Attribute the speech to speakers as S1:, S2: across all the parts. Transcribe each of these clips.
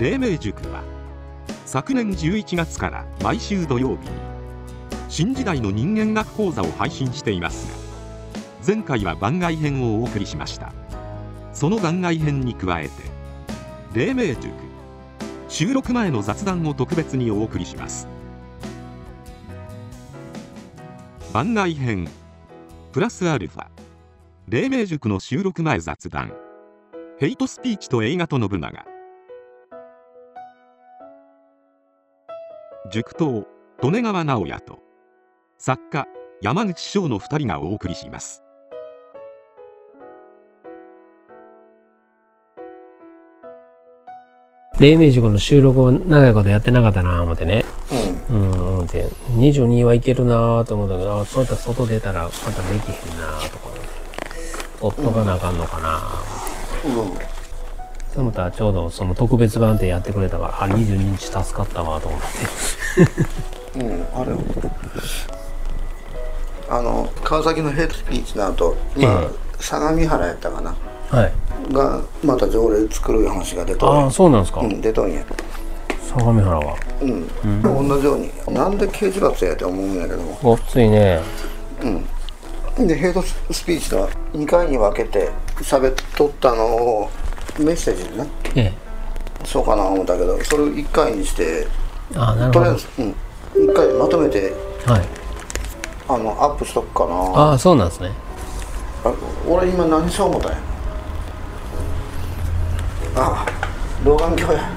S1: 黎明塾は昨年11月から毎週土曜日に新時代の人間学講座を配信していますが前回は番外編をお送りしました。その番外編に加えて黎明塾収録前の雑談を特別にお送りします。番外編プラスアルファ黎明塾の収録前雑談ヘイトスピーチと映画と信長。塾頭利根川直也と作家山口翔の2人がお送りします
S2: 黎明塾の収録を長いことやってなかったなぁ思ってね。うん。うん、思って。22はいけるなぁと思ったけど、あそうやったら外出たらまたできへんなぁとか思って。追っとかなあかんのかなぁ。
S3: うん。
S2: その他ちょうどその特別版ってやってくれたから、あ、22日助かったわと思って。
S3: うん、あれあの川崎のヘッドスピーチの後、まあ
S2: え
S3: 相模原やったかな
S2: はい。
S3: がまた条例作る話が出と
S2: ああ、
S3: ん
S2: そうなんですか。
S3: うん出とんや
S2: 相模原は。
S3: うん、同じようになんで刑事罰やって思うんやけども
S2: ごっついね。
S3: でヘイトスピーチとは2回に分けて喋っとったのをメッセージでね
S2: ええ。
S3: そうかな思ったけどそれを1回にして
S2: ああ、なるほど。
S3: とりあえず、うん、1回でまとめて
S2: はい。
S3: あのアップしとくかな
S2: ああ、そうなんですね。
S3: あ俺今何しよう思ったんや？あ老眼鏡や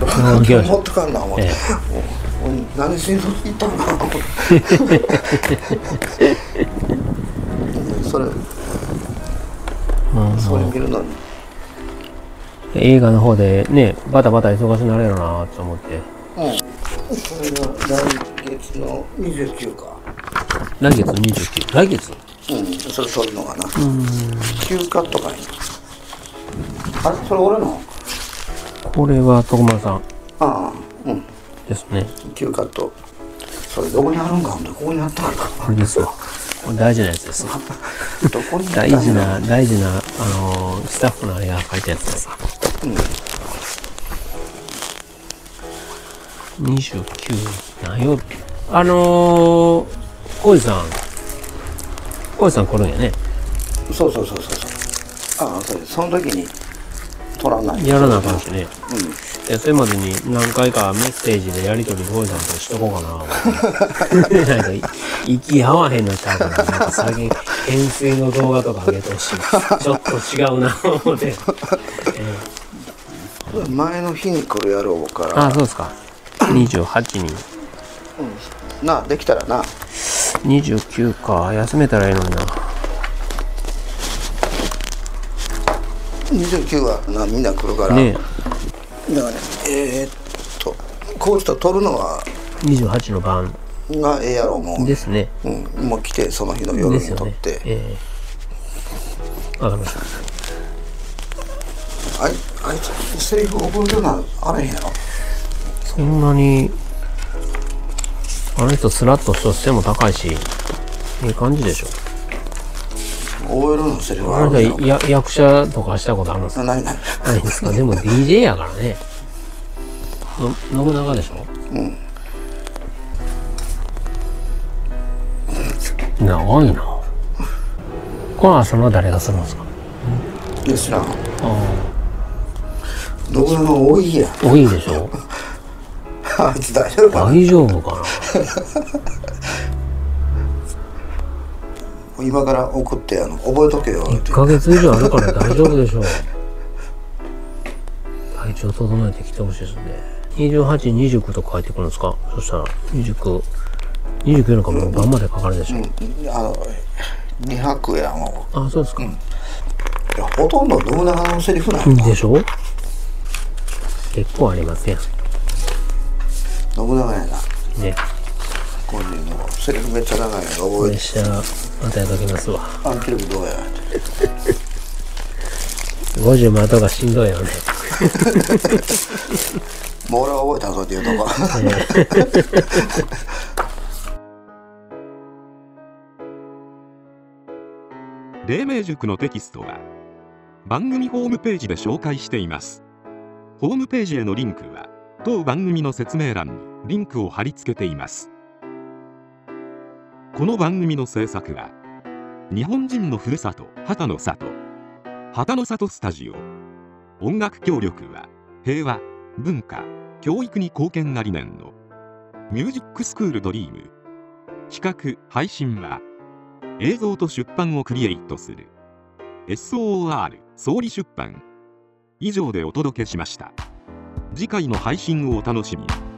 S3: 老眼
S2: 鏡
S3: 鏡持ってかんな思って、
S2: え
S3: お俺何しに行ったんかな思ってそれ
S2: うん。
S3: それ見るのに
S2: 映画の方でね、バタバタ忙しくなれるなと思って。
S3: うん。それが来月の29か。
S2: 来月29。来月？
S3: うん。それ撮るのかな。休暇とかに。あれ？それ俺の？
S2: これは徳丸さん。
S3: ああ。うん。
S2: ですね。
S3: 休暇と。それどこにあるんか？ほんでここにあったんか
S2: これですわ。これ大事なやつです。
S3: どこにあったんや
S2: 大事な、大事な、あのースタッフのあれが書いたやつです。29何曜日あのー、浩二さん、浩二さん来るんやね。
S3: そうそうそうそうそう。ああそれその時に。撮らない
S2: やらなあかんしね。でそれまでに何回かメッセージでやり取り浩二さんとしとこうかな。なんか、息合わへんのちゃうから、なんか最近、懸垂の動画とか上げてほしい。ちょっと違うな、思って。
S3: 前の日に来るやろうから
S2: ああ、そうですか。28人。
S3: なあできたらな
S2: 29か。休めたらいいのにな。
S3: 29はなみんな来るから、
S2: ね
S3: だからねえー、っとこうして撮るのは
S2: 28の晩
S3: がええやろうもう
S2: ですね。
S3: うん、もう来てその日の夜。に撮って、
S2: ええわかりました。
S3: あいあいつセリフ覚えるようなあれへんやろ？
S2: そんなに、あの人スラッとした背も高いし、いい感じでしょ。
S3: 覚えるようなセリフ
S2: あ
S3: るやろ
S2: 人や役者とかしたことあるんですか？
S3: な何何
S2: ないんですか？でも DJ やからね。の信長でしょ？
S3: うん。
S2: 長いな。この朝の誰がするんですか？
S3: いや知らん
S2: あ。
S3: 信長多いや。
S2: 多いでしょ？
S3: あいつ大丈夫かな？
S2: 大丈夫かな？
S3: 今から送ってあの覚えとけよって
S2: 1ヶ月以上あるから大丈夫でしょう。体調整えてきてほしいですね。28、29と書いてくるんですか？そしたら29、29のかもう晩までかかるでしょ、
S3: う。んあの2泊やも
S2: あそうですか、
S3: ういやほとんど信長のセリフなんや
S2: でしょ？結構ありますやん。
S3: 信長やな。
S2: ね
S3: セリフめっちゃ長いの
S2: プ
S3: 覚えて。
S2: レッシャーまたやっときますわ。
S3: 暗記力どうや
S2: ？50も後がしんどいよね。
S3: もう俺は覚えたぞっていうとこ。
S1: 黎明塾のテキストは番組ホームページで紹介しています。ホームページへのリンクは当番組の説明欄にリンクを貼り付けていますこの番組の制作は日本人のふるさと旗の里旗の里スタジオ。音楽協力は平和文化教育に貢献が理念のミュージックスクールドリーム。企画配信は映像と出版をクリエイトする SOR 総理出版。以上でお届けしました。次回の配信をお楽しみに。